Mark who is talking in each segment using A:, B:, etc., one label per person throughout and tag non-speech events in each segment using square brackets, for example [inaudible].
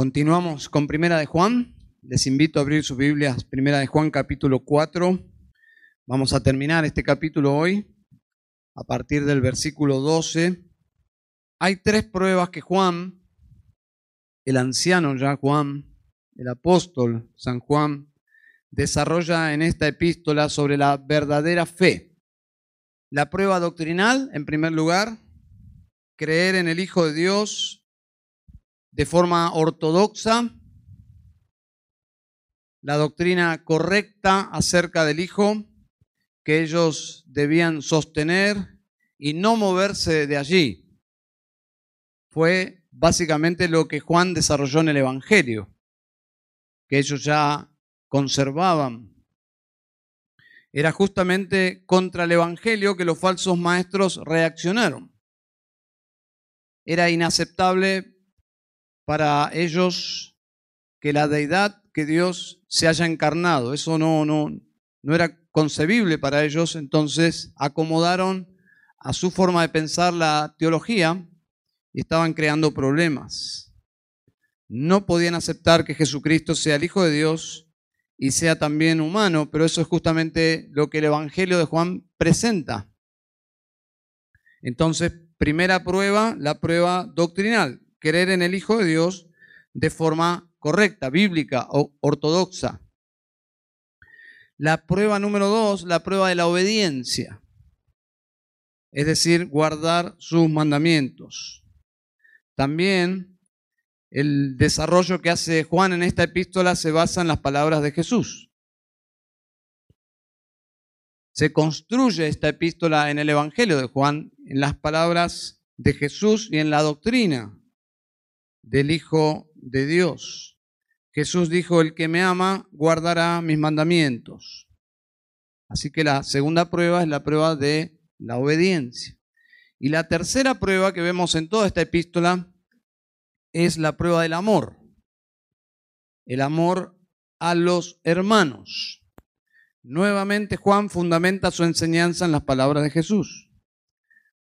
A: Continuamos con Primera de Juan. Les invito a abrir sus Biblias, Primera de Juan capítulo 4. Vamos a terminar este capítulo hoy a partir del versículo 12. Hay tres pruebas que Juan, el anciano ya Juan, el apóstol San Juan, desarrolla en esta epístola sobre la verdadera fe. La prueba doctrinal, en primer lugar, creer en el Hijo de Dios de forma ortodoxa, la doctrina correcta acerca del Hijo que ellos debían sostener y no moverse de allí. Fue básicamente lo que Juan desarrolló en el Evangelio, que ellos ya conservaban. Era justamente contra el Evangelio que los falsos maestros reaccionaron. Era inaceptable para ellos que la deidad, que Dios se haya encarnado. Eso no, no, no era concebible para ellos, entonces acomodaron a su forma de pensar la teología y estaban creando problemas. No podían aceptar que Jesucristo sea el Hijo de Dios y sea también humano, pero eso es justamente lo que el Evangelio de Juan presenta. Entonces, primera prueba, la prueba doctrinal creer en el Hijo de Dios de forma correcta, bíblica o ortodoxa. La prueba número dos, la prueba de la obediencia, es decir, guardar sus mandamientos. También el desarrollo que hace Juan en esta epístola se basa en las palabras de Jesús. Se construye esta epístola en el Evangelio de Juan, en las palabras de Jesús y en la doctrina del Hijo de Dios. Jesús dijo, el que me ama guardará mis mandamientos. Así que la segunda prueba es la prueba de la obediencia. Y la tercera prueba que vemos en toda esta epístola es la prueba del amor. El amor a los hermanos. Nuevamente Juan fundamenta su enseñanza en las palabras de Jesús.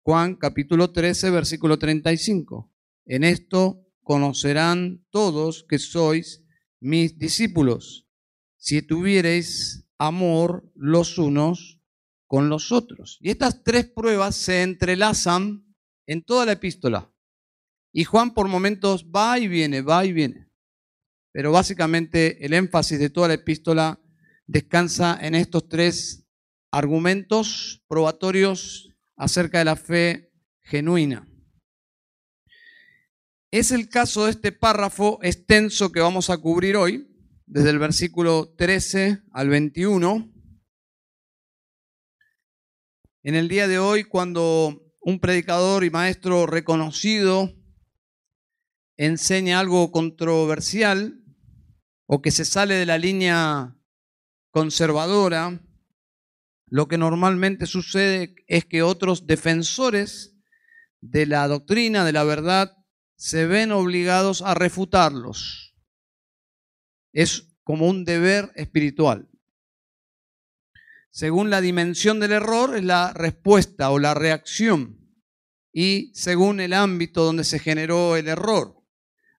A: Juan capítulo 13, versículo 35. En esto conocerán todos que sois mis discípulos, si tuviereis amor los unos con los otros. Y estas tres pruebas se entrelazan en toda la epístola. Y Juan por momentos va y viene, va y viene. Pero básicamente el énfasis de toda la epístola descansa en estos tres argumentos probatorios acerca de la fe genuina. Es el caso de este párrafo extenso que vamos a cubrir hoy, desde el versículo 13 al 21. En el día de hoy, cuando un predicador y maestro reconocido enseña algo controversial o que se sale de la línea conservadora, lo que normalmente sucede es que otros defensores de la doctrina, de la verdad, se ven obligados a refutarlos. Es como un deber espiritual. Según la dimensión del error es la respuesta o la reacción y según el ámbito donde se generó el error.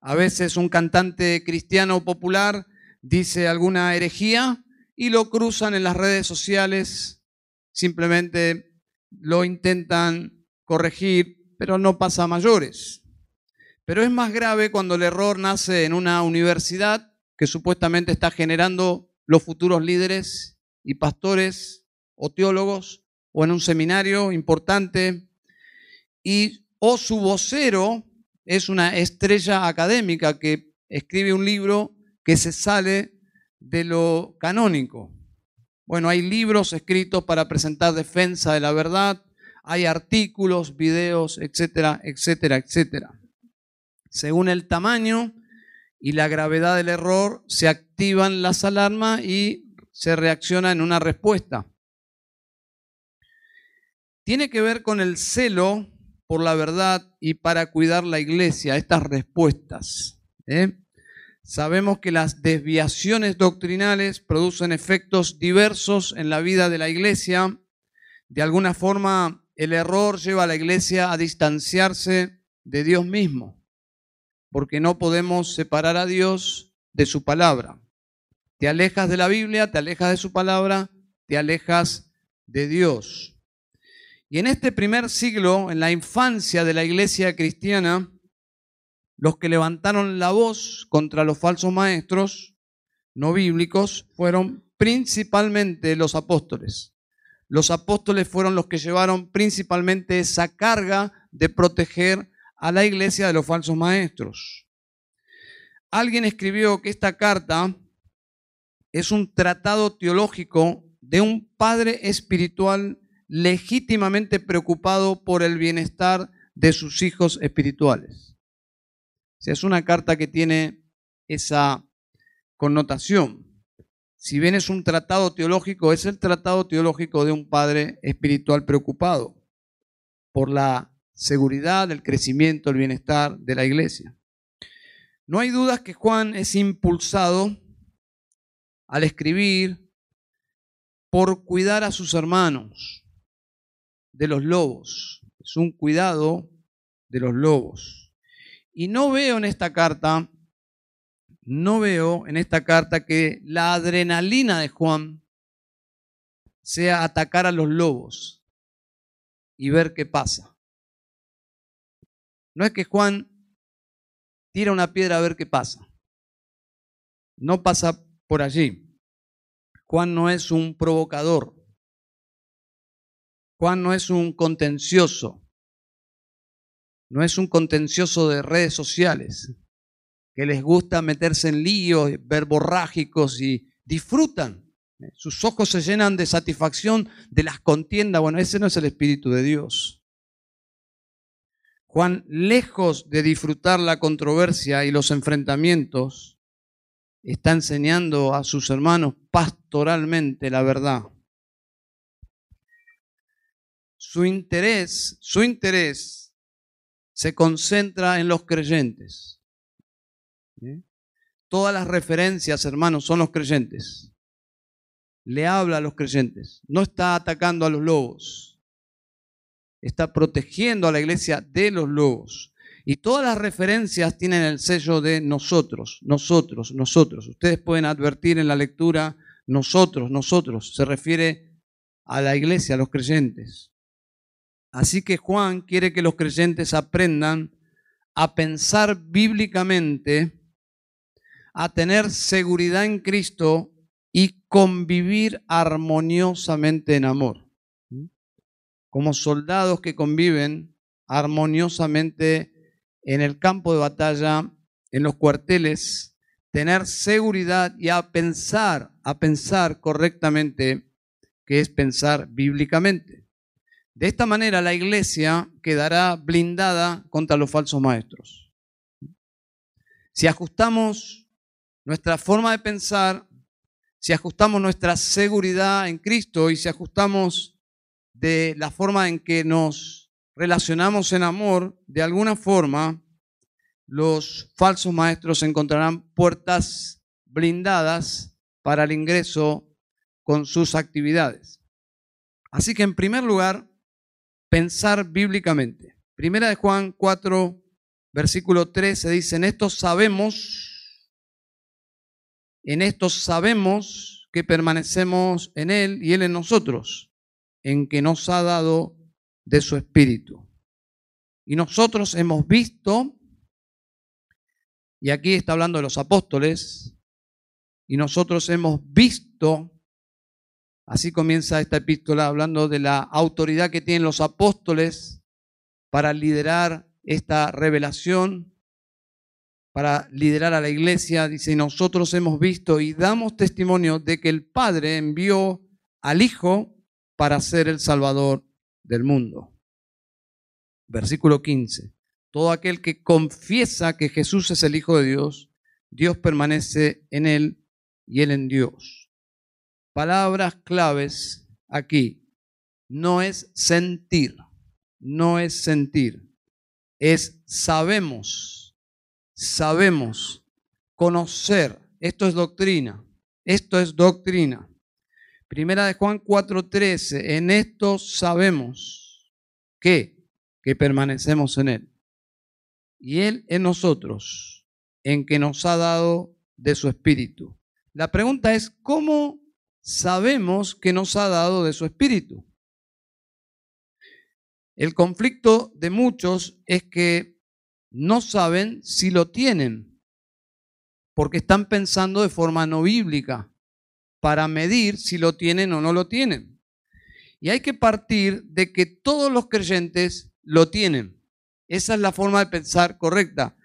A: A veces un cantante cristiano popular dice alguna herejía y lo cruzan en las redes sociales, simplemente lo intentan corregir, pero no pasa a mayores. Pero es más grave cuando el error nace en una universidad que supuestamente está generando los futuros líderes y pastores o teólogos, o en un seminario importante, y o su vocero es una estrella académica que escribe un libro que se sale de lo canónico. Bueno, hay libros escritos para presentar defensa de la verdad, hay artículos, videos, etcétera, etcétera, etcétera. Según el tamaño y la gravedad del error, se activan las alarmas y se reacciona en una respuesta. Tiene que ver con el celo por la verdad y para cuidar la iglesia, estas respuestas. ¿eh? Sabemos que las desviaciones doctrinales producen efectos diversos en la vida de la iglesia. De alguna forma, el error lleva a la iglesia a distanciarse de Dios mismo porque no podemos separar a Dios de su palabra. Te alejas de la Biblia, te alejas de su palabra, te alejas de Dios. Y en este primer siglo, en la infancia de la iglesia cristiana, los que levantaron la voz contra los falsos maestros no bíblicos fueron principalmente los apóstoles. Los apóstoles fueron los que llevaron principalmente esa carga de proteger a la iglesia de los falsos maestros. Alguien escribió que esta carta es un tratado teológico de un padre espiritual legítimamente preocupado por el bienestar de sus hijos espirituales. O sea, es una carta que tiene esa connotación. Si bien es un tratado teológico, es el tratado teológico de un padre espiritual preocupado por la seguridad, el crecimiento, el bienestar de la iglesia. No hay dudas que Juan es impulsado al escribir por cuidar a sus hermanos de los lobos. Es un cuidado de los lobos. Y no veo en esta carta, no veo en esta carta que la adrenalina de Juan sea atacar a los lobos y ver qué pasa. No es que Juan tira una piedra a ver qué pasa. No pasa por allí. Juan no es un provocador. Juan no es un contencioso. No es un contencioso de redes sociales que les gusta meterse en líos verborrágicos y disfrutan. Sus ojos se llenan de satisfacción de las contiendas. Bueno, ese no es el Espíritu de Dios. Juan, lejos de disfrutar la controversia y los enfrentamientos, está enseñando a sus hermanos pastoralmente la verdad. Su interés, su interés se concentra en los creyentes. Todas las referencias, hermanos, son los creyentes. Le habla a los creyentes. No está atacando a los lobos. Está protegiendo a la iglesia de los lobos. Y todas las referencias tienen el sello de nosotros, nosotros, nosotros. Ustedes pueden advertir en la lectura nosotros, nosotros. Se refiere a la iglesia, a los creyentes. Así que Juan quiere que los creyentes aprendan a pensar bíblicamente, a tener seguridad en Cristo y convivir armoniosamente en amor. Como soldados que conviven armoniosamente en el campo de batalla, en los cuarteles, tener seguridad y a pensar, a pensar correctamente, que es pensar bíblicamente. De esta manera la iglesia quedará blindada contra los falsos maestros. Si ajustamos nuestra forma de pensar, si ajustamos nuestra seguridad en Cristo y si ajustamos de la forma en que nos relacionamos en amor, de alguna forma los falsos maestros encontrarán puertas blindadas para el ingreso con sus actividades. Así que en primer lugar, pensar bíblicamente. Primera de Juan 4, versículo 13 dice, en esto sabemos, en esto sabemos que permanecemos en Él y Él en nosotros, en que nos ha dado de su espíritu. Y nosotros hemos visto, y aquí está hablando de los apóstoles, y nosotros hemos visto, así comienza esta epístola hablando de la autoridad que tienen los apóstoles para liderar esta revelación, para liderar a la iglesia. Dice, y nosotros hemos visto y damos testimonio de que el Padre envió al Hijo para ser el Salvador del mundo. Versículo 15. Todo aquel que confiesa que Jesús es el Hijo de Dios, Dios permanece en él y él en Dios. Palabras claves aquí. No es sentir, no es sentir, es sabemos, sabemos, conocer. Esto es doctrina, esto es doctrina. Primera de Juan 4:13, en esto sabemos que, que permanecemos en Él. y Él en nosotros, en que nos ha dado de su Espíritu. La pregunta es, ¿cómo sabemos que nos ha dado de su Espíritu? El conflicto de muchos es que no saben si lo tienen, porque están pensando de forma no bíblica para medir si lo tienen o no lo tienen. Y hay que partir de que todos los creyentes lo tienen. Esa es la forma de pensar correcta.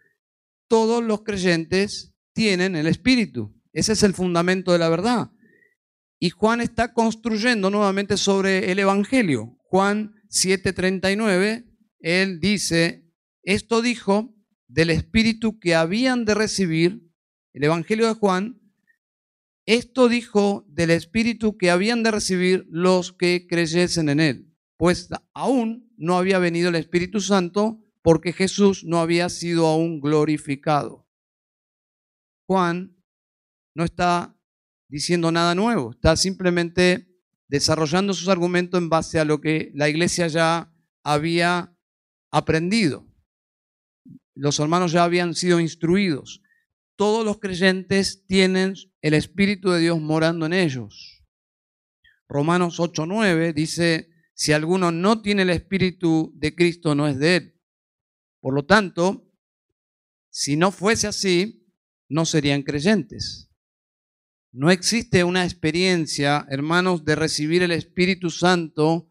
A: Todos los creyentes tienen el Espíritu. Ese es el fundamento de la verdad. Y Juan está construyendo nuevamente sobre el Evangelio. Juan 7:39, él dice, esto dijo del Espíritu que habían de recibir, el Evangelio de Juan, esto dijo del Espíritu que habían de recibir los que creyesen en Él, pues aún no había venido el Espíritu Santo porque Jesús no había sido aún glorificado. Juan no está diciendo nada nuevo, está simplemente desarrollando sus argumentos en base a lo que la iglesia ya había aprendido. Los hermanos ya habían sido instruidos todos los creyentes tienen el Espíritu de Dios morando en ellos. Romanos 8:9 dice, si alguno no tiene el Espíritu de Cristo, no es de él. Por lo tanto, si no fuese así, no serían creyentes. No existe una experiencia, hermanos, de recibir el Espíritu Santo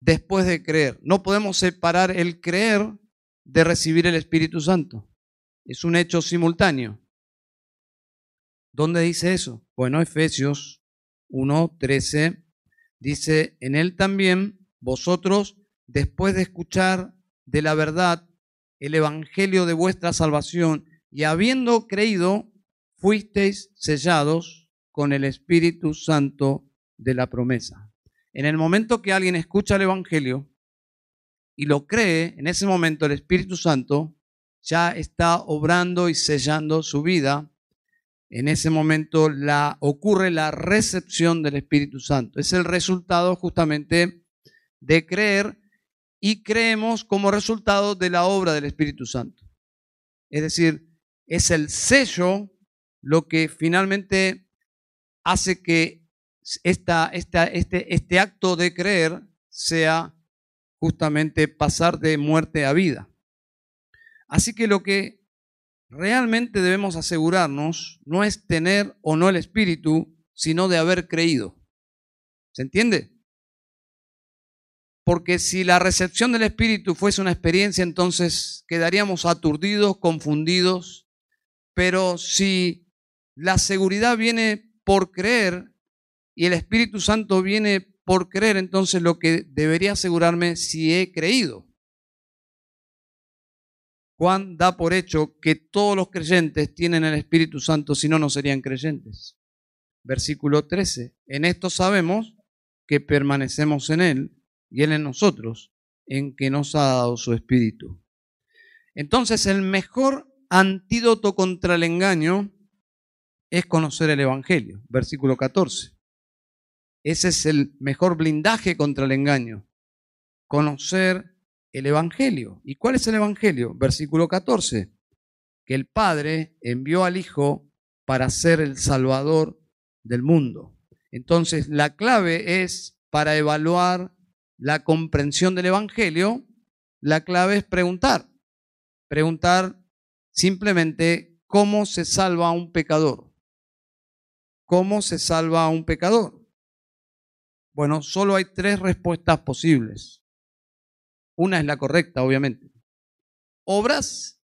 A: después de creer. No podemos separar el creer de recibir el Espíritu Santo. Es un hecho simultáneo. ¿Dónde dice eso? Bueno, Efesios 1.13 dice, en él también vosotros, después de escuchar de la verdad el evangelio de vuestra salvación y habiendo creído, fuisteis sellados con el Espíritu Santo de la promesa. En el momento que alguien escucha el evangelio y lo cree, en ese momento el Espíritu Santo ya está obrando y sellando su vida. En ese momento la, ocurre la recepción del Espíritu Santo. Es el resultado justamente de creer y creemos como resultado de la obra del Espíritu Santo. Es decir, es el sello lo que finalmente hace que este, este acto de creer sea justamente pasar de muerte a vida. Así que lo que realmente debemos asegurarnos no es tener o no el Espíritu, sino de haber creído. ¿Se entiende? Porque si la recepción del Espíritu fuese una experiencia, entonces quedaríamos aturdidos, confundidos. Pero si la seguridad viene por creer y el Espíritu Santo viene por creer, entonces lo que debería asegurarme si he creído. Juan da por hecho que todos los creyentes tienen el Espíritu Santo, si no, no serían creyentes. Versículo 13. En esto sabemos que permanecemos en Él y Él en nosotros, en que nos ha dado su Espíritu. Entonces, el mejor antídoto contra el engaño es conocer el Evangelio. Versículo 14. Ese es el mejor blindaje contra el engaño. Conocer el Evangelio. ¿Y cuál es el Evangelio? Versículo 14. Que el Padre envió al Hijo para ser el Salvador del mundo. Entonces, la clave es para evaluar la comprensión del Evangelio, la clave es preguntar. Preguntar simplemente cómo se salva a un pecador. ¿Cómo se salva a un pecador? Bueno, solo hay tres respuestas posibles. Una es la correcta, obviamente. Obras,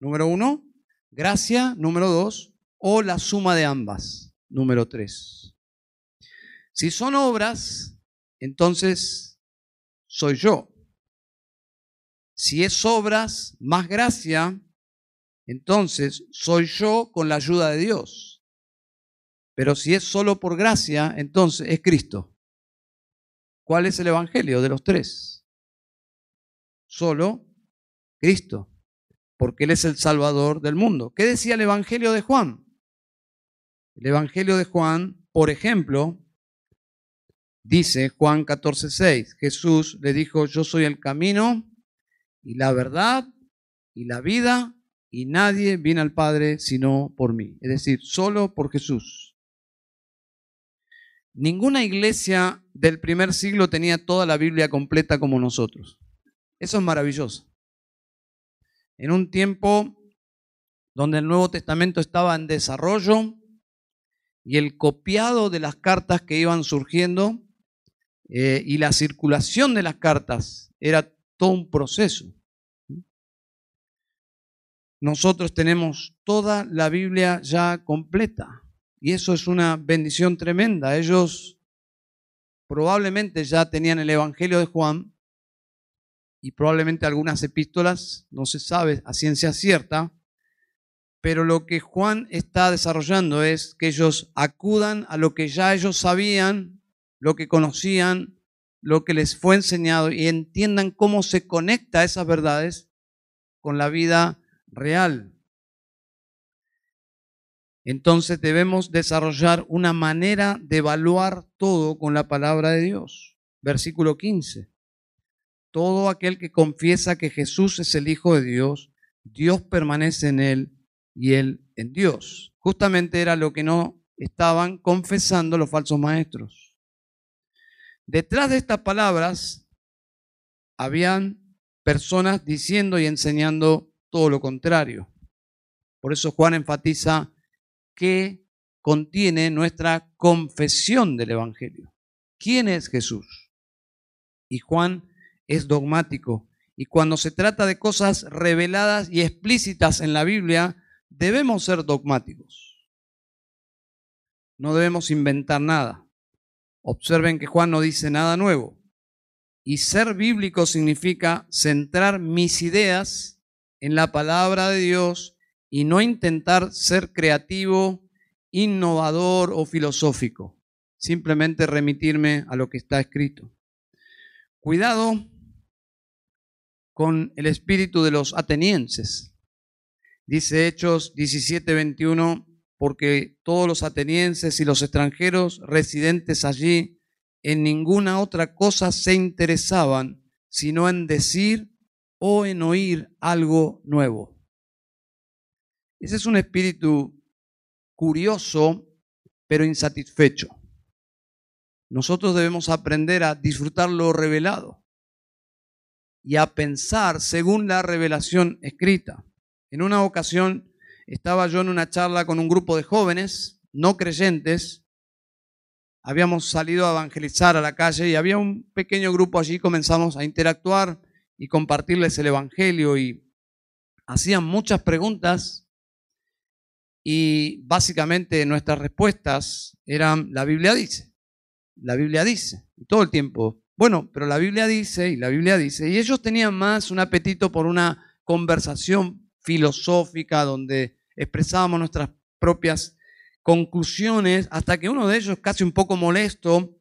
A: número uno. Gracia, número dos. O la suma de ambas, número tres. Si son obras, entonces soy yo. Si es obras más gracia, entonces soy yo con la ayuda de Dios. Pero si es solo por gracia, entonces es Cristo. ¿Cuál es el Evangelio de los tres? Solo Cristo, porque Él es el Salvador del mundo. ¿Qué decía el Evangelio de Juan? El Evangelio de Juan, por ejemplo, dice Juan 14:6, Jesús le dijo, yo soy el camino y la verdad y la vida, y nadie viene al Padre sino por mí. Es decir, solo por Jesús. Ninguna iglesia del primer siglo tenía toda la Biblia completa como nosotros. Eso es maravilloso. En un tiempo donde el Nuevo Testamento estaba en desarrollo y el copiado de las cartas que iban surgiendo eh, y la circulación de las cartas era todo un proceso. Nosotros tenemos toda la Biblia ya completa y eso es una bendición tremenda. Ellos probablemente ya tenían el Evangelio de Juan y probablemente algunas epístolas, no se sabe a ciencia cierta, pero lo que Juan está desarrollando es que ellos acudan a lo que ya ellos sabían, lo que conocían, lo que les fue enseñado y entiendan cómo se conecta esas verdades con la vida real. Entonces debemos desarrollar una manera de evaluar todo con la palabra de Dios. Versículo 15. Todo aquel que confiesa que Jesús es el Hijo de Dios, Dios permanece en él y él en Dios. Justamente era lo que no estaban confesando los falsos maestros. Detrás de estas palabras habían personas diciendo y enseñando todo lo contrario. Por eso Juan enfatiza que contiene nuestra confesión del Evangelio. ¿Quién es Jesús? Y Juan es dogmático. Y cuando se trata de cosas reveladas y explícitas en la Biblia, debemos ser dogmáticos. No debemos inventar nada. Observen que Juan no dice nada nuevo. Y ser bíblico significa centrar mis ideas en la palabra de Dios y no intentar ser creativo, innovador o filosófico. Simplemente remitirme a lo que está escrito. Cuidado con el espíritu de los atenienses. Dice Hechos 17:21, porque todos los atenienses y los extranjeros residentes allí en ninguna otra cosa se interesaban, sino en decir o en oír algo nuevo. Ese es un espíritu curioso, pero insatisfecho. Nosotros debemos aprender a disfrutar lo revelado y a pensar según la revelación escrita. En una ocasión estaba yo en una charla con un grupo de jóvenes no creyentes. Habíamos salido a evangelizar a la calle y había un pequeño grupo allí, comenzamos a interactuar y compartirles el Evangelio y hacían muchas preguntas y básicamente nuestras respuestas eran, la Biblia dice, la Biblia dice, y todo el tiempo, bueno, pero la Biblia dice y la Biblia dice, y ellos tenían más un apetito por una conversación filosófica donde expresábamos nuestras propias conclusiones, hasta que uno de ellos, casi un poco molesto,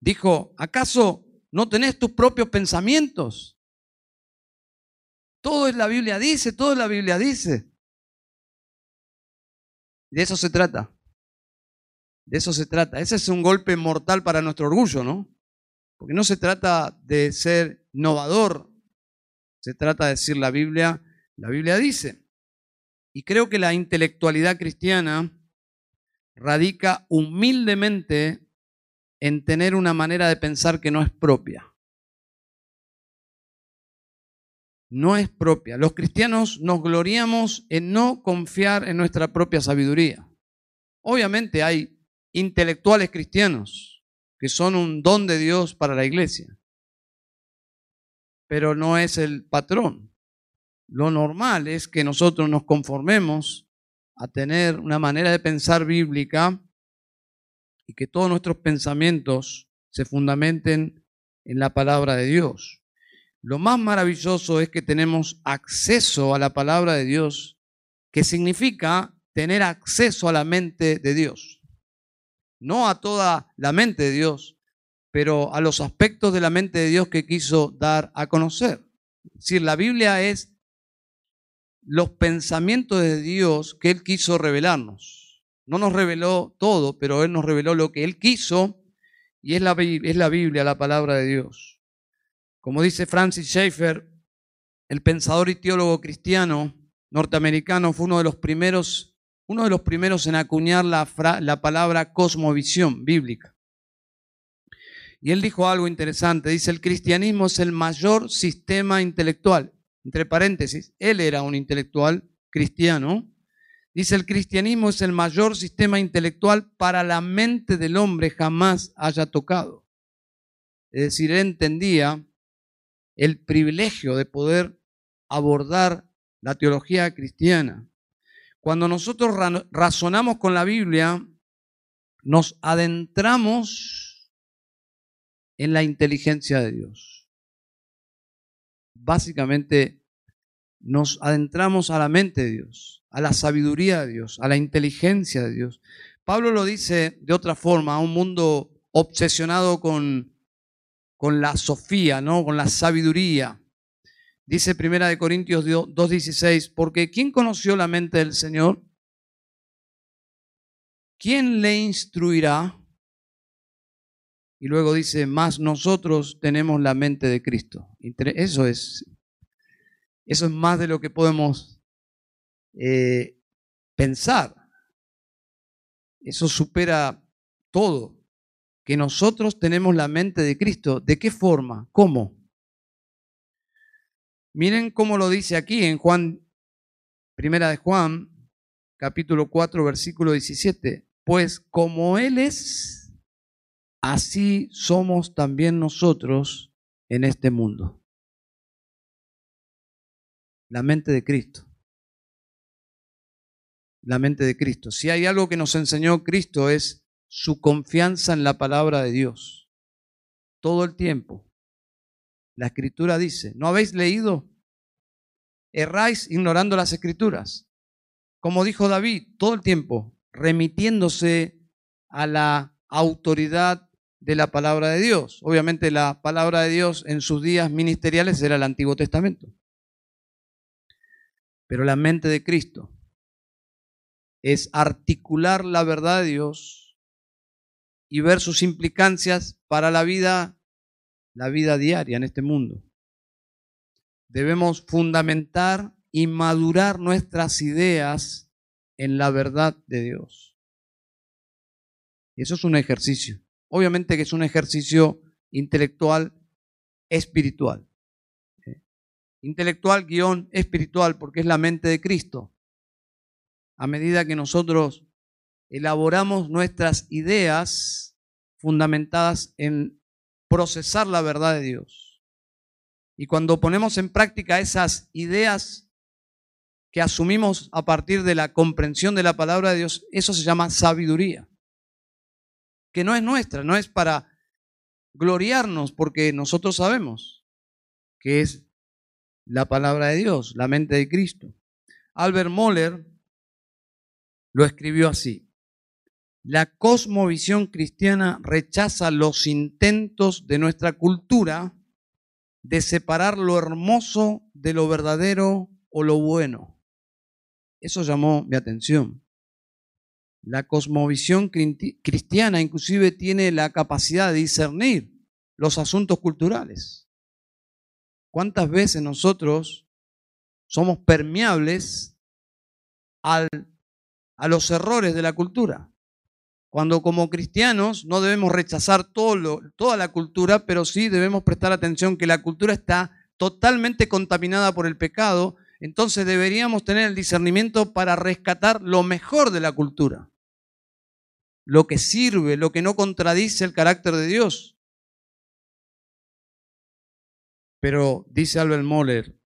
A: dijo, ¿acaso no tenés tus propios pensamientos? Todo es la Biblia dice, todo es la Biblia dice. De eso se trata. De eso se trata. Ese es un golpe mortal para nuestro orgullo, ¿no? Porque no se trata de ser innovador, se trata de decir la Biblia la Biblia dice. Y creo que la intelectualidad cristiana radica humildemente en tener una manera de pensar que no es propia. No es propia. Los cristianos nos gloriamos en no confiar en nuestra propia sabiduría. Obviamente hay intelectuales cristianos que son un don de Dios para la iglesia, pero no es el patrón. Lo normal es que nosotros nos conformemos a tener una manera de pensar bíblica y que todos nuestros pensamientos se fundamenten en la palabra de Dios. Lo más maravilloso es que tenemos acceso a la palabra de Dios, que significa tener acceso a la mente de Dios. No a toda la mente de Dios, pero a los aspectos de la mente de Dios que quiso dar a conocer. Es decir, la Biblia es los pensamientos de Dios que Él quiso revelarnos. No nos reveló todo, pero Él nos reveló lo que Él quiso y es la, es la Biblia, la palabra de Dios. Como dice Francis Schaeffer, el pensador y teólogo cristiano norteamericano, fue uno de los primeros, uno de los primeros en acuñar la, la palabra cosmovisión bíblica. Y él dijo algo interesante, dice, el cristianismo es el mayor sistema intelectual. Entre paréntesis, él era un intelectual cristiano. Dice, el cristianismo es el mayor sistema intelectual para la mente del hombre jamás haya tocado. Es decir, él entendía el privilegio de poder abordar la teología cristiana. Cuando nosotros razonamos con la Biblia, nos adentramos en la inteligencia de Dios. Básicamente, nos adentramos a la mente de Dios, a la sabiduría de Dios, a la inteligencia de Dios. Pablo lo dice de otra forma, a un mundo obsesionado con con la sofía, ¿no? con la sabiduría. Dice Primera de Corintios 2:16, porque ¿quién conoció la mente del Señor? ¿Quién le instruirá? Y luego dice, más nosotros tenemos la mente de Cristo. Eso es, eso es más de lo que podemos eh, pensar. Eso supera todo que nosotros tenemos la mente de Cristo. ¿De qué forma? ¿Cómo? Miren cómo lo dice aquí en Juan, primera de Juan, capítulo 4, versículo 17. Pues como Él es, así somos también nosotros en este mundo. La mente de Cristo. La mente de Cristo. Si hay algo que nos enseñó Cristo es su confianza en la palabra de Dios. Todo el tiempo. La escritura dice, ¿no habéis leído? Erráis ignorando las escrituras. Como dijo David, todo el tiempo, remitiéndose a la autoridad de la palabra de Dios. Obviamente la palabra de Dios en sus días ministeriales era el Antiguo Testamento. Pero la mente de Cristo es articular la verdad de Dios y ver sus implicancias para la vida, la vida diaria en este mundo. Debemos fundamentar y madurar nuestras ideas en la verdad de Dios. Eso es un ejercicio. Obviamente que es un ejercicio intelectual, espiritual. Intelectual guion espiritual, porque es la mente de Cristo. A medida que nosotros elaboramos nuestras ideas fundamentadas en procesar la verdad de Dios. Y cuando ponemos en práctica esas ideas que asumimos a partir de la comprensión de la palabra de Dios, eso se llama sabiduría, que no es nuestra, no es para gloriarnos, porque nosotros sabemos que es la palabra de Dios, la mente de Cristo. Albert Moller lo escribió así. La cosmovisión cristiana rechaza los intentos de nuestra cultura de separar lo hermoso de lo verdadero o lo bueno. Eso llamó mi atención. La cosmovisión cristiana inclusive tiene la capacidad de discernir los asuntos culturales. ¿Cuántas veces nosotros somos permeables a los errores de la cultura? Cuando como cristianos no debemos rechazar toda la cultura, pero sí debemos prestar atención que la cultura está totalmente contaminada por el pecado, entonces deberíamos tener el discernimiento para rescatar lo mejor de la cultura, lo que sirve, lo que no contradice el carácter de Dios. Pero dice Albert Moller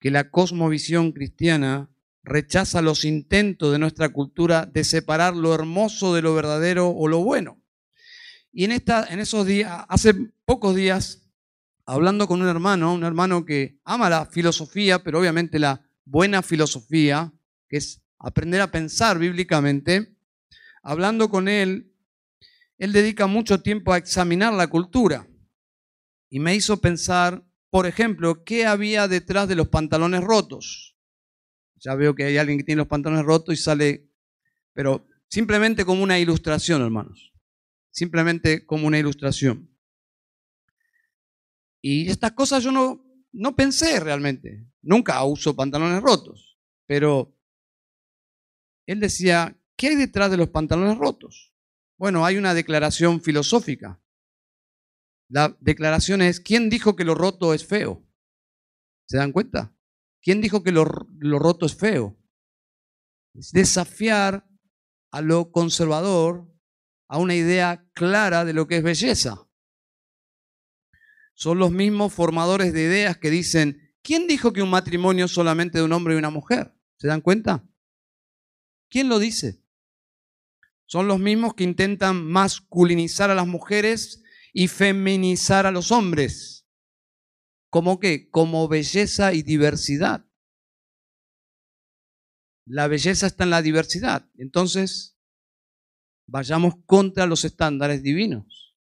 A: que la cosmovisión cristiana rechaza los intentos de nuestra cultura de separar lo hermoso de lo verdadero o lo bueno. Y en, esos días, hace pocos días, hablando con un hermano, un hermano que ama la filosofía, pero obviamente la buena filosofía, que es aprender a pensar bíblicamente, hablando con él, él dedica mucho tiempo a examinar la cultura. Y me hizo pensar, por ejemplo, qué había detrás de los pantalones rotos ya veo que hay alguien que tiene los pantalones rotos y sale, pero simplemente como una ilustración, hermanos. Simplemente como una ilustración. Y estas cosas yo no, no pensé realmente, nunca uso pantalones rotos, pero él decía, ¿qué hay detrás de los pantalones rotos? Bueno, hay una declaración filosófica. La declaración es, ¿quién dijo que lo roto es feo? ¿Se dan cuenta? ¿Quién dijo que lo, lo roto es feo? Es desafiar a lo conservador, a una idea clara de lo que es belleza. Son los mismos formadores de ideas que dicen, ¿quién dijo que un matrimonio es solamente de un hombre y una mujer? ¿Se dan cuenta? ¿Quién lo dice? Son los mismos que intentan masculinizar a las mujeres y feminizar a los hombres. ¿Cómo qué? Como belleza y diversidad. La belleza está en la diversidad. Entonces, vayamos contra los estándares divinos.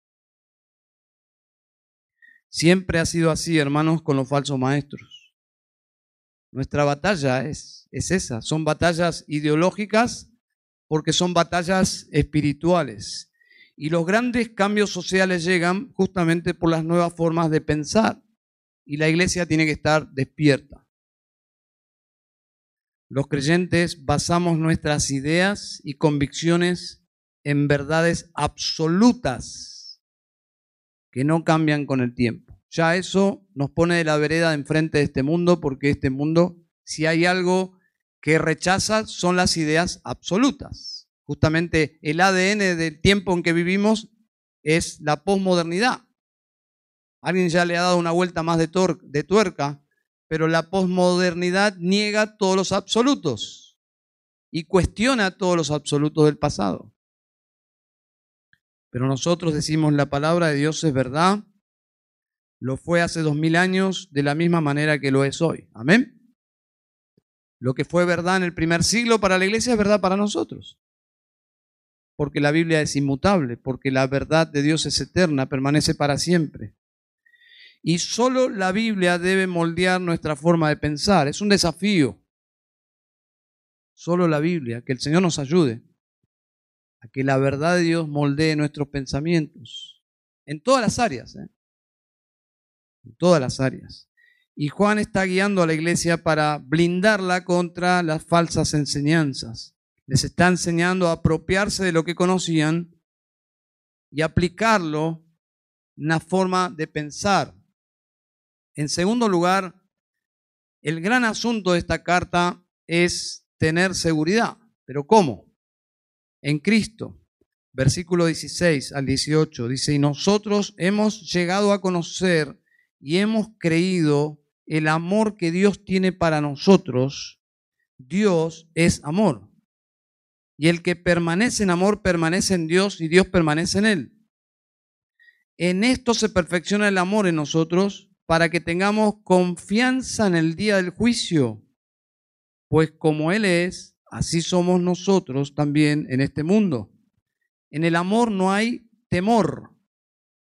A: Siempre ha sido así, hermanos, con los falsos maestros. Nuestra batalla es, es esa. Son batallas ideológicas porque son batallas espirituales. Y los grandes cambios sociales llegan justamente por las nuevas formas de pensar. Y la iglesia tiene que estar despierta. Los creyentes basamos nuestras ideas y convicciones en verdades absolutas que no cambian con el tiempo. Ya eso nos pone de la vereda enfrente de este mundo porque este mundo, si hay algo que rechaza, son las ideas absolutas. Justamente el ADN del tiempo en que vivimos es la posmodernidad. Alguien ya le ha dado una vuelta más de, tuerca pero la posmodernidad niega todos los absolutos y cuestiona todos los absolutos del pasado. Pero nosotros decimos la palabra de Dios es verdad, lo fue hace dos mil años de la misma manera que lo es hoy. Amén. Lo que fue verdad en el primer siglo para la iglesia es verdad para nosotros. Porque la Biblia es inmutable, porque la verdad de Dios es eterna, permanece para siempre. Y solo la Biblia debe moldear nuestra forma de pensar. Es un desafío. Solo la Biblia, que el Señor nos ayude a que la verdad de Dios moldee nuestros pensamientos. En todas las áreas. ¿eh? En todas las áreas. Y Juan está guiando a la iglesia para blindarla contra las falsas enseñanzas. Les está enseñando a apropiarse de lo que conocían y aplicarlo en una forma de pensar. En segundo lugar, el gran asunto de esta carta es tener seguridad. ¿Pero cómo? En Cristo. Versículo 16 al 18 dice, y nosotros hemos llegado a conocer y hemos creído el amor que Dios tiene para nosotros. Dios es amor. Y el que permanece en amor permanece en Dios y Dios permanece en él. En esto se perfecciona el amor en nosotros para que tengamos confianza en el día del juicio, pues como Él es, así somos nosotros también en este mundo. En el amor no hay temor,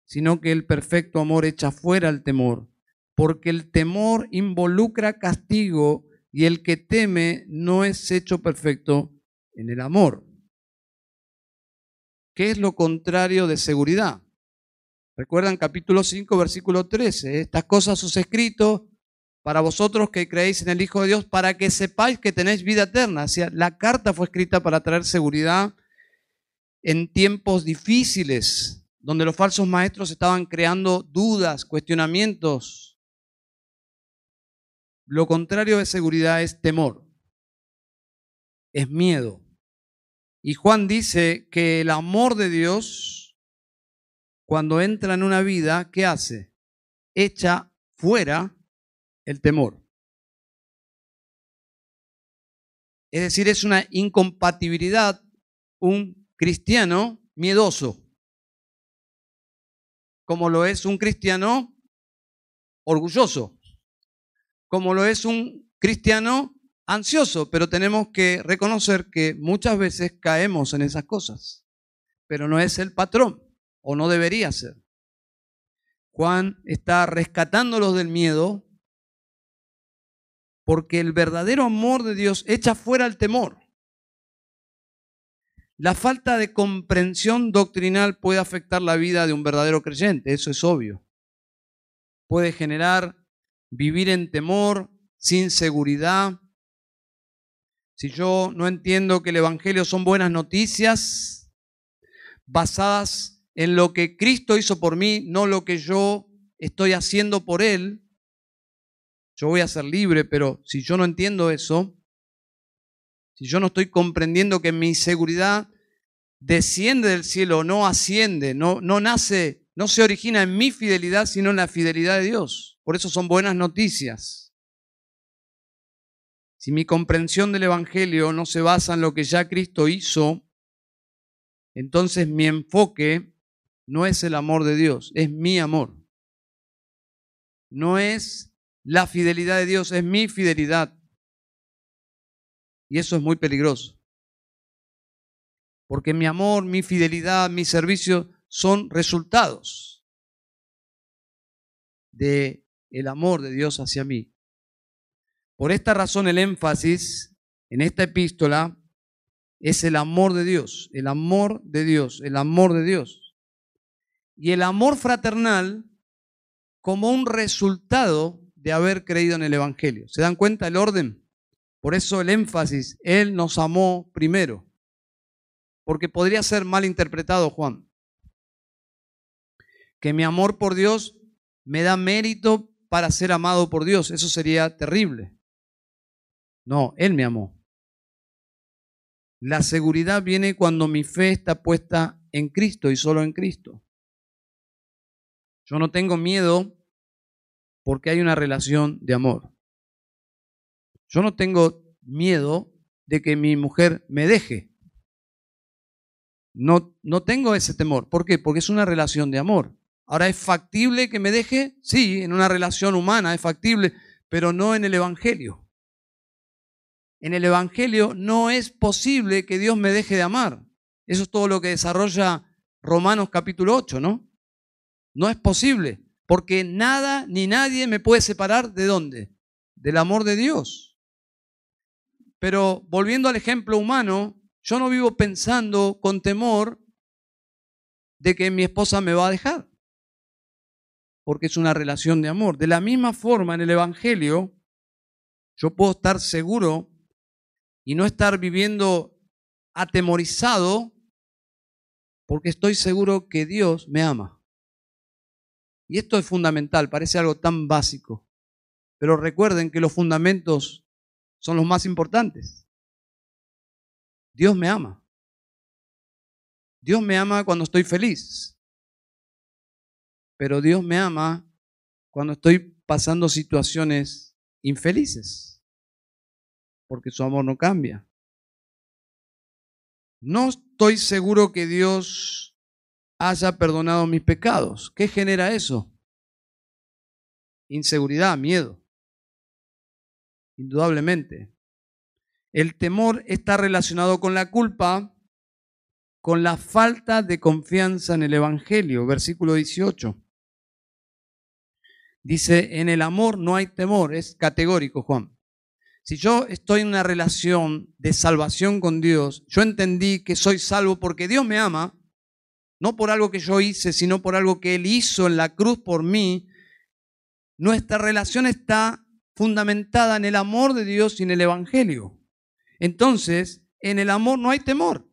A: sino que el perfecto amor echa fuera el temor, porque el temor involucra castigo y el que teme no es hecho perfecto en el amor. ¿Qué es lo contrario de seguridad? Recuerdan capítulo 5, versículo 13. Estas cosas os he escrito para vosotros que creéis en el Hijo de Dios, para que sepáis que tenéis vida eterna. O sea, la carta fue escrita para traer seguridad en tiempos difíciles, donde los falsos maestros estaban creando dudas, cuestionamientos. Lo contrario de seguridad es temor, es miedo. Y Juan dice que el amor de Dios cuando entra en una vida, ¿qué hace? Echa fuera el temor. Es decir, es una incompatibilidad un cristiano miedoso, como lo es un cristiano orgulloso, como lo es un cristiano ansioso, pero tenemos que reconocer que muchas veces caemos en esas cosas, pero no es el patrón o no debería ser. Juan está rescatándolos del miedo porque el verdadero amor de Dios echa fuera el temor. La falta de comprensión doctrinal puede afectar la vida de un verdadero creyente, eso es obvio. Puede generar vivir en temor, sin seguridad, si yo no entiendo que el Evangelio son buenas noticias basadas en lo que Cristo hizo por mí, no lo que yo estoy haciendo por Él, yo voy a ser libre, pero si yo no entiendo eso, si yo no estoy comprendiendo que mi seguridad desciende del cielo, no asciende, no, no nace, no se origina en mi fidelidad, sino en la fidelidad de Dios. Por eso son buenas noticias. Si mi comprensión del Evangelio no se basa en lo que ya Cristo hizo, entonces mi enfoque no es el amor de Dios, es mi amor. No es la fidelidad de Dios, es mi fidelidad. Y eso es muy peligroso. Porque mi amor, mi fidelidad, mi servicio son resultados de el amor de Dios hacia mí. Por esta razón el énfasis en esta epístola es el amor de Dios, el amor de Dios, el amor de Dios. Y el amor fraternal como un resultado de haber creído en el Evangelio. ¿Se dan cuenta el orden? Por eso el énfasis, Él nos amó primero. Porque podría ser mal interpretado, Juan. Que mi amor por Dios me da mérito para ser amado por Dios. Eso sería terrible. No, Él me amó. La seguridad viene cuando mi fe está puesta en Cristo y solo en Cristo. Yo no tengo miedo porque hay una relación de amor. Yo no tengo miedo de que mi mujer me deje. No, no tengo ese temor. ¿Por qué? Porque es una relación de amor. Ahora, ¿es factible que me deje? Sí, en una relación humana es factible, pero no en el Evangelio en el Evangelio no es posible que Dios me deje de amar. Eso es todo lo que desarrolla Romanos capítulo 8, ¿no? No es posible, porque nada ni nadie me puede separar de dónde? Del amor de Dios. Pero volviendo al ejemplo humano, yo no vivo pensando con temor de que mi esposa me va a dejar, porque es una relación de amor. De la misma forma, en el Evangelio, yo puedo estar seguro y no estar viviendo atemorizado porque estoy seguro que Dios me ama. Y esto es fundamental, parece algo tan básico, pero recuerden que los fundamentos son los más importantes. Dios me ama. Dios me ama cuando estoy feliz, pero Dios me ama cuando estoy pasando situaciones infelices porque su amor no cambia. No estoy seguro que Dios haya perdonado mis pecados. ¿Qué genera eso? Inseguridad, miedo. Indudablemente. El temor está relacionado con la culpa, con la falta de confianza en el Evangelio. Versículo 18. Dice, en el amor no hay temor, es categórico, Juan. Si yo estoy en una relación de salvación con Dios, yo entendí que soy salvo porque Dios me ama, no por algo que yo hice, sino por algo que Él hizo en la cruz por mí, nuestra relación está fundamentada en el amor de Dios y en el Evangelio. Entonces, en el amor no hay temor.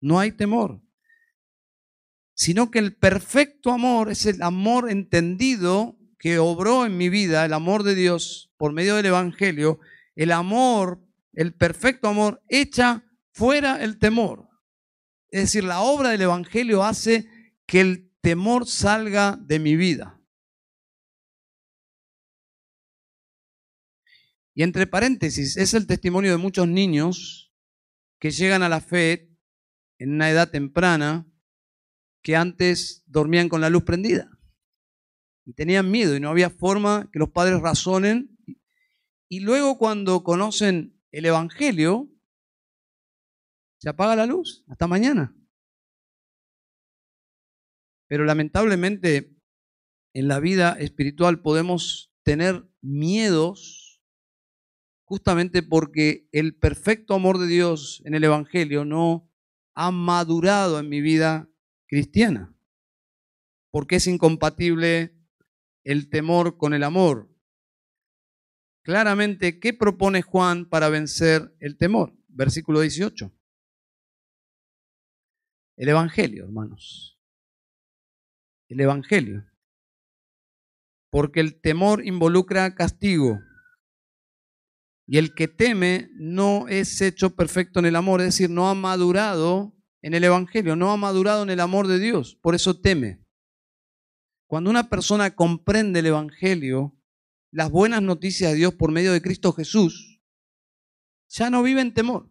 A: No hay temor. Sino que el perfecto amor es el amor entendido que obró en mi vida, el amor de Dios por medio del Evangelio, el amor, el perfecto amor, echa fuera el temor. Es decir, la obra del Evangelio hace que el temor salga de mi vida. Y entre paréntesis, es el testimonio de muchos niños que llegan a la fe en una edad temprana que antes dormían con la luz prendida y tenían miedo y no había forma que los padres razonen. Y luego cuando conocen el Evangelio, se apaga la luz hasta mañana. Pero lamentablemente en la vida espiritual podemos tener miedos justamente porque el perfecto amor de Dios en el Evangelio no ha madurado en mi vida cristiana, porque es incompatible el temor con el amor. Claramente, ¿qué propone Juan para vencer el temor? Versículo 18. El Evangelio, hermanos. El Evangelio. Porque el temor involucra castigo. Y el que teme no es hecho perfecto en el amor, es decir, no ha madurado en el Evangelio, no ha madurado en el amor de Dios, por eso teme. Cuando una persona comprende el Evangelio, las buenas noticias de Dios por medio de Cristo Jesús, ya no vive en temor.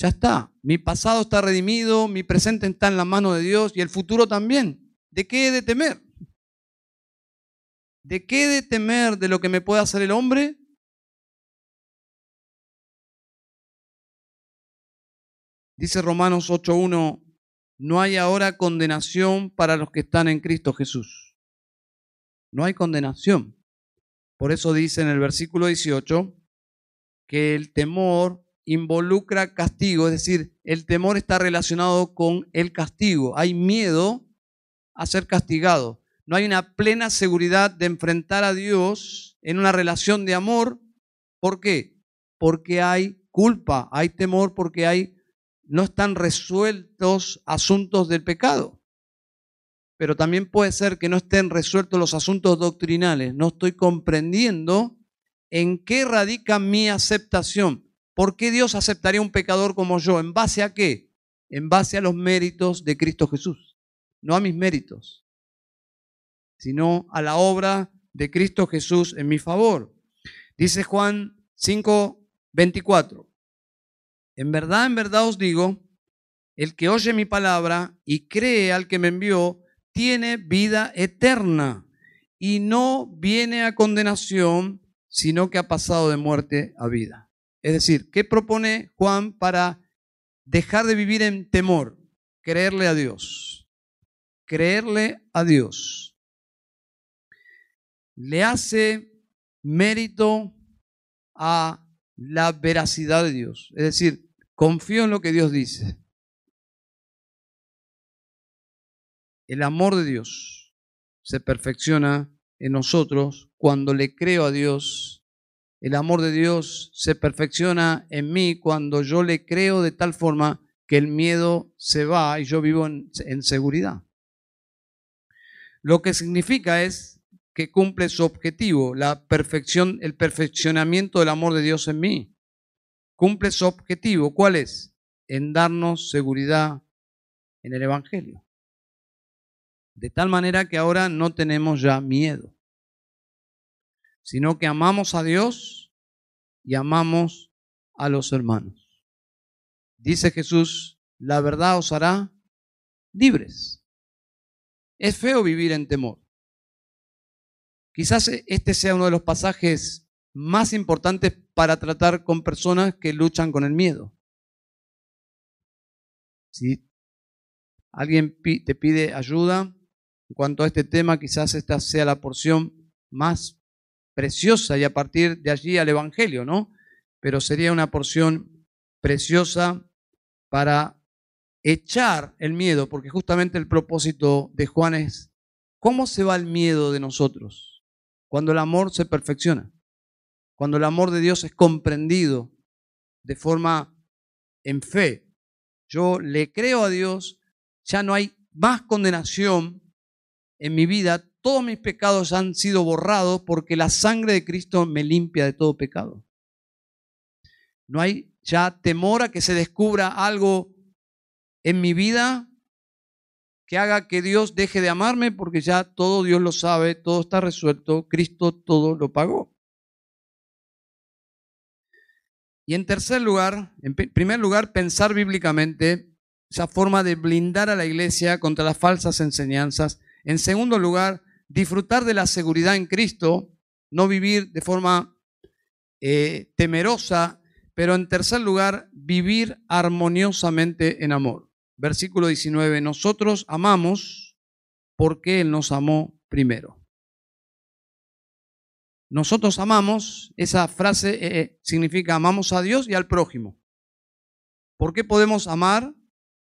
A: Ya está, mi pasado está redimido, mi presente está en la mano de Dios y el futuro también. ¿De qué he de temer? ¿De qué de temer de lo que me puede hacer el hombre? Dice Romanos 8.1, no hay ahora condenación para los que están en Cristo Jesús. No hay condenación. Por eso dice en el versículo 18 que el temor involucra castigo, es decir, el temor está relacionado con el castigo. Hay miedo a ser castigado no hay una plena seguridad de enfrentar a Dios en una relación de amor. ¿Por qué? Porque hay culpa, hay temor, porque hay no están resueltos asuntos del pecado. Pero también puede ser que no estén resueltos los asuntos doctrinales. No estoy comprendiendo en qué radica mi aceptación. ¿Por qué Dios aceptaría un pecador como yo? ¿En base a qué? En base a los méritos de Cristo Jesús, no a mis méritos sino a la obra de Cristo Jesús en mi favor. Dice Juan 5, 24. En verdad, en verdad os digo, el que oye mi palabra y cree al que me envió, tiene vida eterna y no viene a condenación, sino que ha pasado de muerte a vida. Es decir, ¿qué propone Juan para dejar de vivir en temor? Creerle a Dios. Creerle a Dios le hace mérito a la veracidad de Dios. Es decir, confío en lo que Dios dice. El amor de Dios se perfecciona en nosotros cuando le creo a Dios. El amor de Dios se perfecciona en mí cuando yo le creo de tal forma que el miedo se va y yo vivo en, seguridad. Lo que significa es que cumple su objetivo, la perfección, el perfeccionamiento del amor de Dios en mí. Cumple su objetivo, ¿cuál es? En darnos seguridad en el Evangelio. De tal manera que ahora no tenemos ya miedo, sino que amamos a Dios y amamos a los hermanos. Dice Jesús, la verdad os hará libres. Es feo vivir en temor. Quizás este sea uno de los pasajes más importantes para tratar con personas que luchan con el miedo. Si alguien te pide ayuda en cuanto a este tema, quizás esta sea la porción más preciosa y a partir de allí al Evangelio, ¿no? Pero sería una porción preciosa para echar el miedo, porque justamente el propósito de Juan es, ¿cómo se va el miedo de nosotros? Cuando el amor se perfecciona, cuando el amor de Dios es comprendido de forma en fe. Yo le creo a Dios, ya no hay más condenación en mi vida, todos mis pecados han sido borrados porque la sangre de Cristo me limpia de todo pecado. No hay ya temor a que se descubra algo en mi vida que haga que Dios deje de amarme porque ya todo Dios lo sabe, todo está resuelto, Cristo todo lo pagó. Y en tercer lugar, en primer lugar, pensar bíblicamente esa forma de blindar a la iglesia contra las falsas enseñanzas. En segundo lugar, disfrutar de la seguridad en Cristo, no vivir de forma eh, temerosa, pero en tercer lugar, vivir armoniosamente en amor versículo 19, nosotros amamos porque Él nos amó primero. Nosotros amamos, esa frase eh, eh, significa amamos a Dios y al prójimo. ¿Por qué podemos amar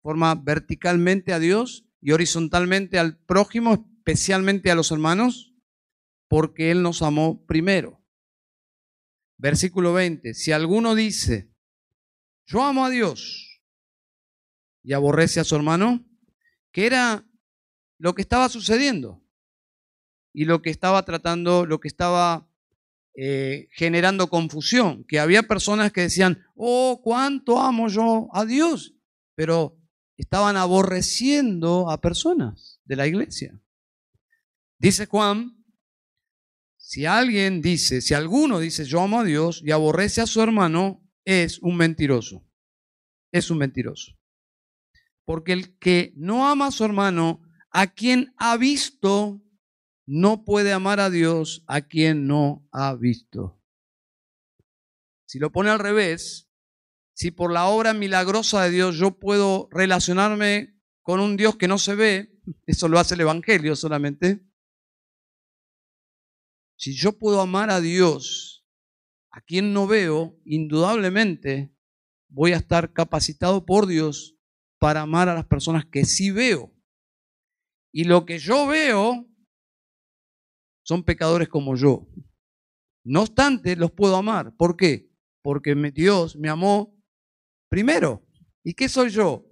A: forma verticalmente a Dios y horizontalmente al prójimo? Especialmente a los hermanos? Porque Él nos amó primero. Versículo 20. Si alguno dice, yo amo a Dios y aborrece a su hermano, que era lo que estaba sucediendo y lo que estaba tratando, lo que estaba eh, generando confusión, que había personas que decían, oh, cuánto amo yo a Dios, pero estaban aborreciendo a personas de la iglesia. Dice Juan, si alguien dice, si alguno dice yo amo a Dios y aborrece a su hermano, es un mentiroso. Es un mentiroso. Porque el que no ama a su hermano, a quien ha visto, no puede amar a Dios a quien no ha visto. Si lo pone al revés, si por la obra milagrosa de Dios yo puedo relacionarme con un Dios que no se ve, [laughs] eso lo hace el Evangelio solamente. Si yo puedo amar a Dios a quien no veo, indudablemente voy a estar capacitado por Dios para amar a las personas que sí veo. Y lo que yo veo son pecadores como yo. No obstante, los puedo amar. ¿Por qué? Porque Dios me amó primero. ¿Y qué soy yo?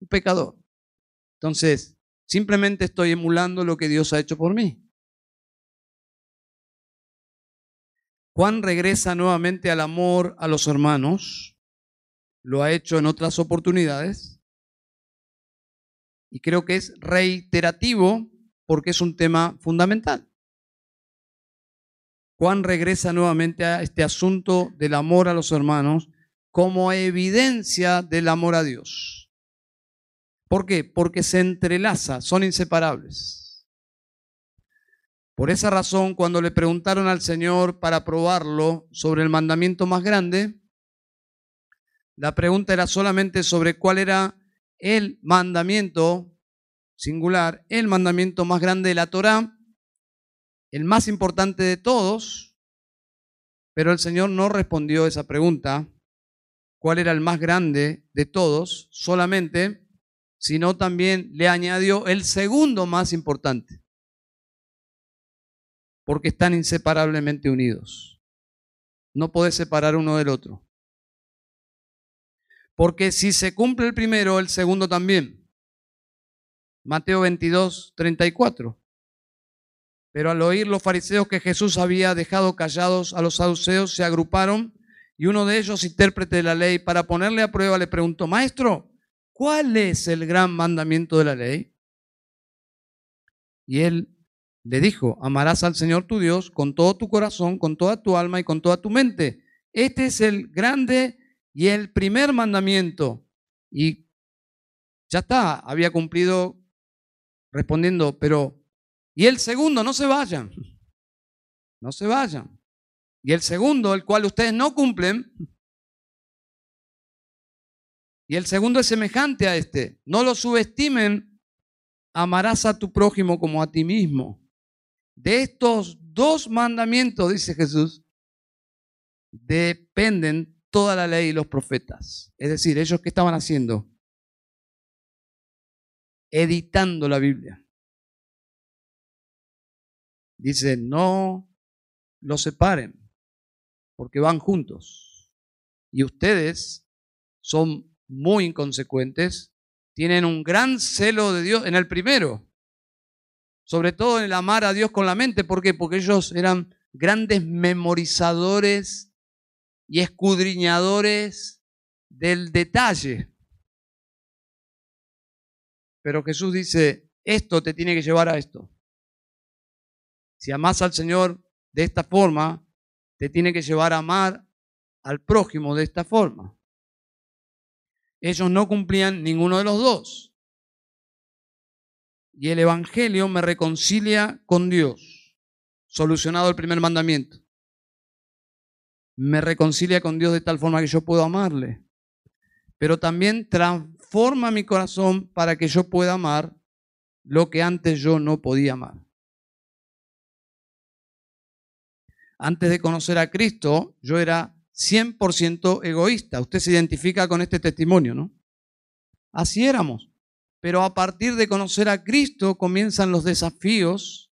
A: Un pecador. Entonces, simplemente estoy emulando lo que Dios ha hecho por mí. Juan regresa nuevamente al amor a los hermanos. Lo ha hecho en otras oportunidades. Y creo que es reiterativo porque es un tema fundamental. Juan regresa nuevamente a este asunto del amor a los hermanos como evidencia del amor a Dios. ¿Por qué? Porque se entrelaza, son inseparables. Por esa razón, cuando le preguntaron al Señor para probarlo sobre el mandamiento más grande, la pregunta era solamente sobre cuál era el mandamiento singular, el mandamiento más grande de la Torá, el más importante de todos, pero el Señor no respondió esa pregunta, cuál era el más grande de todos, solamente, sino también le añadió el segundo más importante, porque están inseparablemente unidos. No podés separar uno del otro. Porque si se cumple el primero, el segundo también. Mateo 22, 34. Pero al oír los fariseos que Jesús había dejado callados a los saduceos, se agruparon y uno de ellos, intérprete de la ley, para ponerle a prueba, le preguntó, Maestro, ¿cuál es el gran mandamiento de la ley? Y él le dijo, amarás al Señor tu Dios con todo tu corazón, con toda tu alma y con toda tu mente. Este es el grande y el primer mandamiento. Y ya está, había cumplido respondiendo, pero y el segundo, no se vayan. No se vayan. Y el segundo, el cual ustedes no cumplen. Y el segundo es semejante a este. No lo subestimen. Amarás a tu prójimo como a ti mismo. De estos dos mandamientos, dice Jesús, dependen toda la ley y los profetas. Es decir, ellos que estaban haciendo, editando la Biblia. Dice, no los separen, porque van juntos. Y ustedes son muy inconsecuentes, tienen un gran celo de Dios en el primero, sobre todo en el amar a Dios con la mente. ¿Por qué? Porque ellos eran grandes memorizadores y escudriñadores del detalle. Pero Jesús dice, esto te tiene que llevar a esto. Si amas al Señor de esta forma, te tiene que llevar a amar al prójimo de esta forma. Ellos no cumplían ninguno de los dos. Y el Evangelio me reconcilia con Dios, solucionado el primer mandamiento. Me reconcilia con Dios de tal forma que yo puedo amarle. Pero también transforma mi corazón para que yo pueda amar lo que antes yo no podía amar. antes de conocer a Cristo, yo era 100% egoísta. Usted se identifica con este testimonio, ¿no? Así éramos. Pero a partir de conocer a Cristo comienzan los desafíos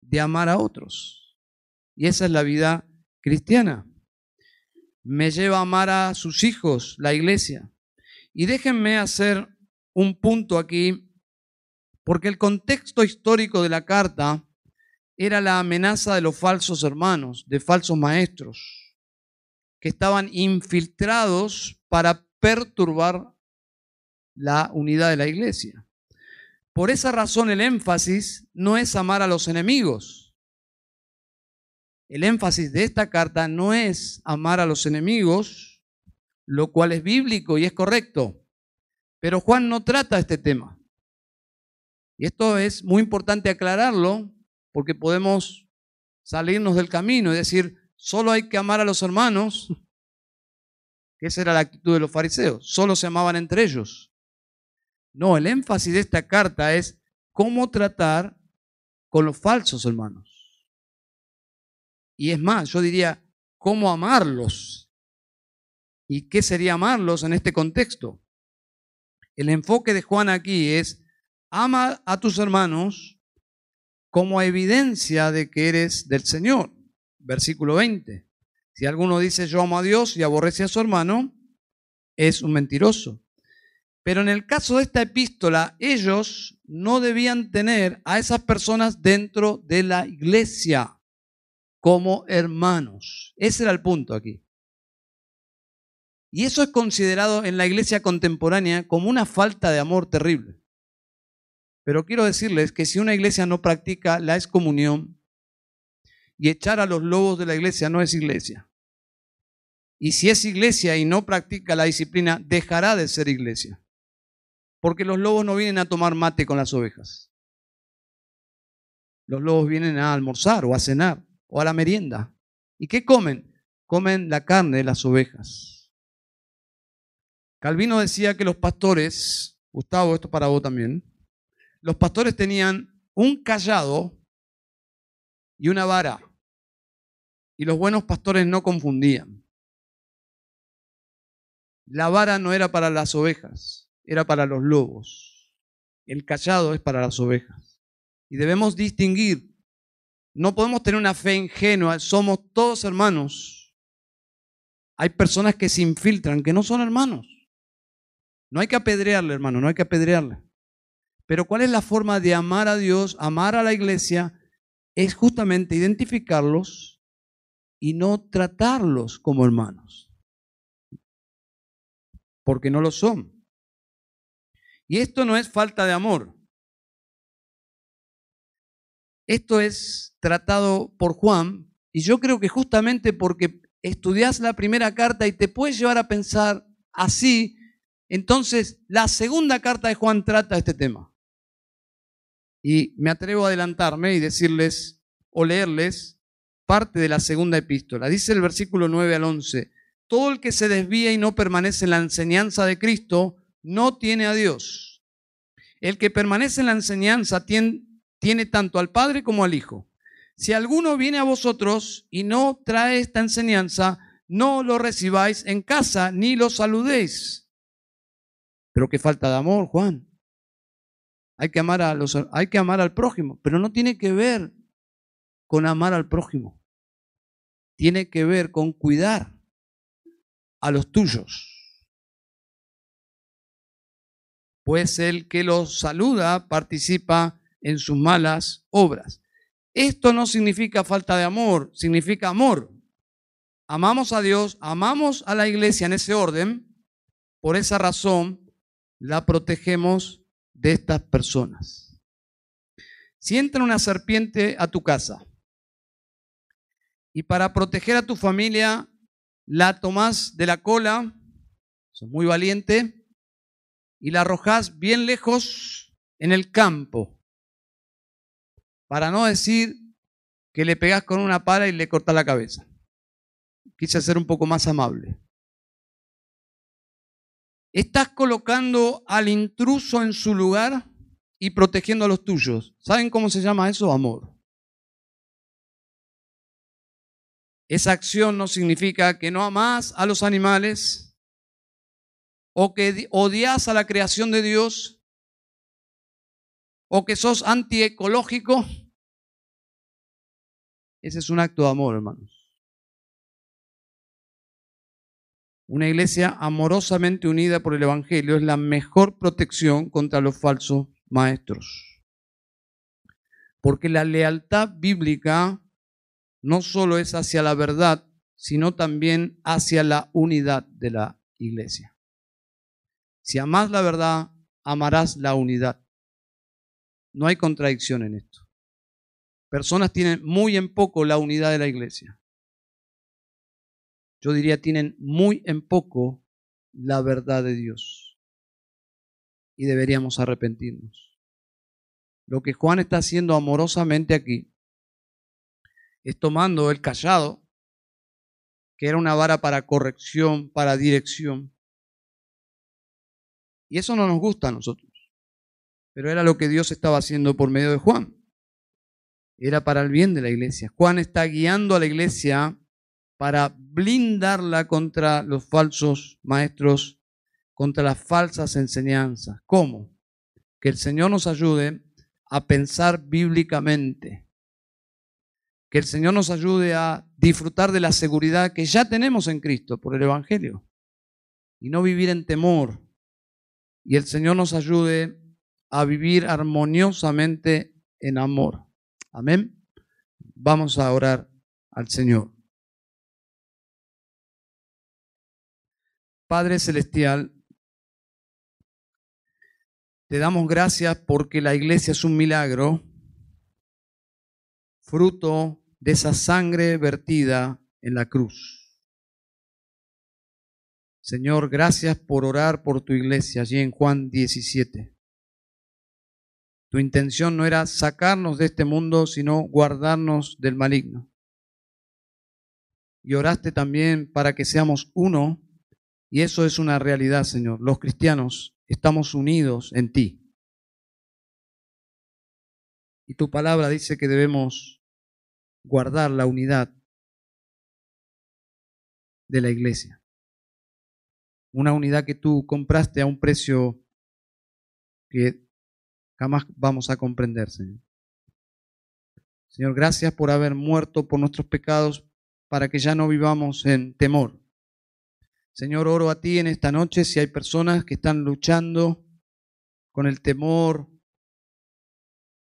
A: de amar a otros. Y esa es la vida cristiana. Me lleva a amar a sus hijos, la iglesia. Y déjenme hacer un punto aquí, porque el contexto histórico de la carta era la amenaza de los falsos hermanos, de falsos maestros, que estaban infiltrados para perturbar la unidad de la iglesia. Por esa razón el énfasis no es amar a los enemigos. El énfasis de esta carta no es amar a los enemigos, lo cual es bíblico y es correcto. Pero Juan no trata este tema. Y esto es muy importante aclararlo porque podemos salirnos del camino y decir, solo hay que amar a los hermanos, esa era la actitud de los fariseos, solo se amaban entre ellos. No, el énfasis de esta carta es cómo tratar con los falsos hermanos. Y es más, yo diría, cómo amarlos. ¿Y qué sería amarlos en este contexto? El enfoque de Juan aquí es, ama a tus hermanos como evidencia de que eres del Señor. Versículo 20. Si alguno dice yo amo a Dios y aborrece a su hermano, es un mentiroso. Pero en el caso de esta epístola, ellos no debían tener a esas personas dentro de la iglesia como hermanos. Ese era el punto aquí. Y eso es considerado en la iglesia contemporánea como una falta de amor terrible. Pero quiero decirles que si una iglesia no practica la excomunión y echar a los lobos de la iglesia no es iglesia. Y si es iglesia y no practica la disciplina, dejará de ser iglesia. Porque los lobos no vienen a tomar mate con las ovejas. Los lobos vienen a almorzar o a cenar o a la merienda. ¿Y qué comen? Comen la carne de las ovejas. Calvino decía que los pastores, Gustavo, esto para vos también, los pastores tenían un callado y una vara. Y los buenos pastores no confundían. La vara no era para las ovejas, era para los lobos. El callado es para las ovejas. Y debemos distinguir. No podemos tener una fe ingenua. Somos todos hermanos. Hay personas que se infiltran, que no son hermanos. No hay que apedrearle, hermano, no hay que apedrearle. Pero ¿cuál es la forma de amar a Dios, amar a la iglesia? Es justamente identificarlos y no tratarlos como hermanos. Porque no lo son. Y esto no es falta de amor. Esto es tratado por Juan y yo creo que justamente porque estudias la primera carta y te puedes llevar a pensar así, entonces la segunda carta de Juan trata este tema. Y me atrevo a adelantarme y decirles o leerles parte de la segunda epístola. Dice el versículo 9 al 11, todo el que se desvía y no permanece en la enseñanza de Cristo no tiene a Dios. El que permanece en la enseñanza tiene, tanto al Padre como al Hijo. Si alguno viene a vosotros y no trae esta enseñanza, no lo recibáis en casa ni lo saludéis. Pero qué falta de amor, Juan. Hay que amar a los, hay que amar al prójimo, pero no tiene que ver con amar al prójimo. Tiene que ver con cuidar a los tuyos. Pues el que los saluda participa en sus malas obras. Esto no significa falta de amor, significa amor. Amamos a Dios, amamos a la iglesia en ese orden, por esa razón la protegemos de estas personas. Si entra una serpiente a tu casa y para proteger a tu familia la tomás de la cola, sos muy valiente, y la arrojás bien lejos en el campo, para no decir que le pegás con una pala y le cortás la cabeza. Quise ser un poco más amable. Estás colocando al intruso en su lugar y protegiendo a los tuyos. ¿Saben cómo se llama eso? Amor. Esa acción no significa que no amas a los animales o que odias a la creación de Dios o que sos antiecológico, ese es un acto de amor, hermanos. Una iglesia amorosamente unida por el Evangelio es la mejor protección contra los falsos maestros. Porque la lealtad bíblica no solo es hacia la verdad, sino también hacia la unidad de la iglesia. Si amas la verdad, amarás la unidad. No hay contradicción en esto. Personas tienen muy en poco la unidad de la iglesia yo diría, tienen muy en poco la verdad de Dios. Y deberíamos arrepentirnos. Lo que Juan está haciendo amorosamente aquí es tomando el callado, que era una vara para corrección, para dirección. Y eso no nos gusta a nosotros. Pero era lo que Dios estaba haciendo por medio de Juan. Era para el bien de la iglesia. Juan está guiando a la iglesia para blindarla contra los falsos maestros, contra las falsas enseñanzas. ¿Cómo? Que el Señor nos ayude a pensar bíblicamente. Que el Señor nos ayude a disfrutar de la seguridad que ya tenemos en Cristo por el Evangelio y no vivir en temor. Y el Señor nos ayude a vivir armoniosamente en amor. Amén. Vamos a orar al Señor. Padre Celestial, te damos gracias porque la iglesia es un milagro, fruto de esa sangre vertida en la cruz. Señor, gracias por orar por tu iglesia allí en Juan 17. Tu intención no era sacarnos de este mundo, sino guardarnos del maligno. Y oraste también para que seamos uno y eso es una realidad, Señor. Los cristianos estamos unidos en ti. Y tu palabra dice que debemos guardar la unidad de la iglesia. Una unidad que tú compraste a un precio que jamás vamos a comprender, Señor. Señor, gracias por haber muerto por nuestros pecados para que ya no vivamos en temor, Señor, oro a ti en esta noche si hay personas que están luchando con el temor,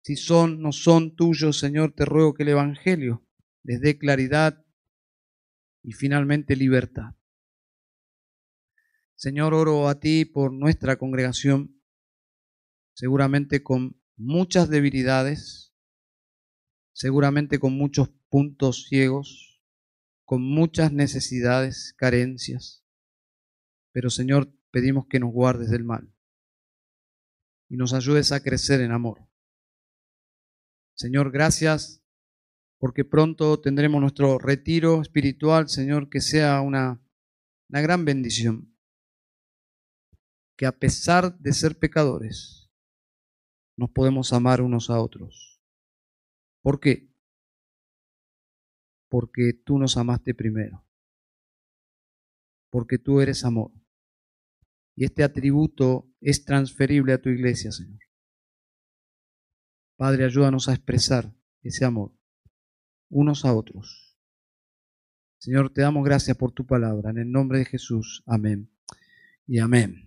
A: si son, no son tuyos, Señor, te ruego que el Evangelio les dé claridad y finalmente libertad. Señor, oro a ti por nuestra congregación, seguramente con muchas debilidades, seguramente con muchos puntos ciegos, con muchas necesidades, carencias. Pero Señor, pedimos que nos guardes del mal y nos ayudes a crecer en amor. Señor, gracias porque pronto tendremos nuestro retiro espiritual, Señor, que sea una, una gran bendición. Que a pesar de ser pecadores, nos podemos amar unos a otros. ¿Por qué? Porque tú nos amaste primero. Porque tú eres amor. Y este atributo es transferible a tu iglesia, Señor. Padre, ayúdanos a expresar ese amor unos a otros. Señor, te damos gracias por tu palabra. En el nombre de Jesús. Amén. Y amén.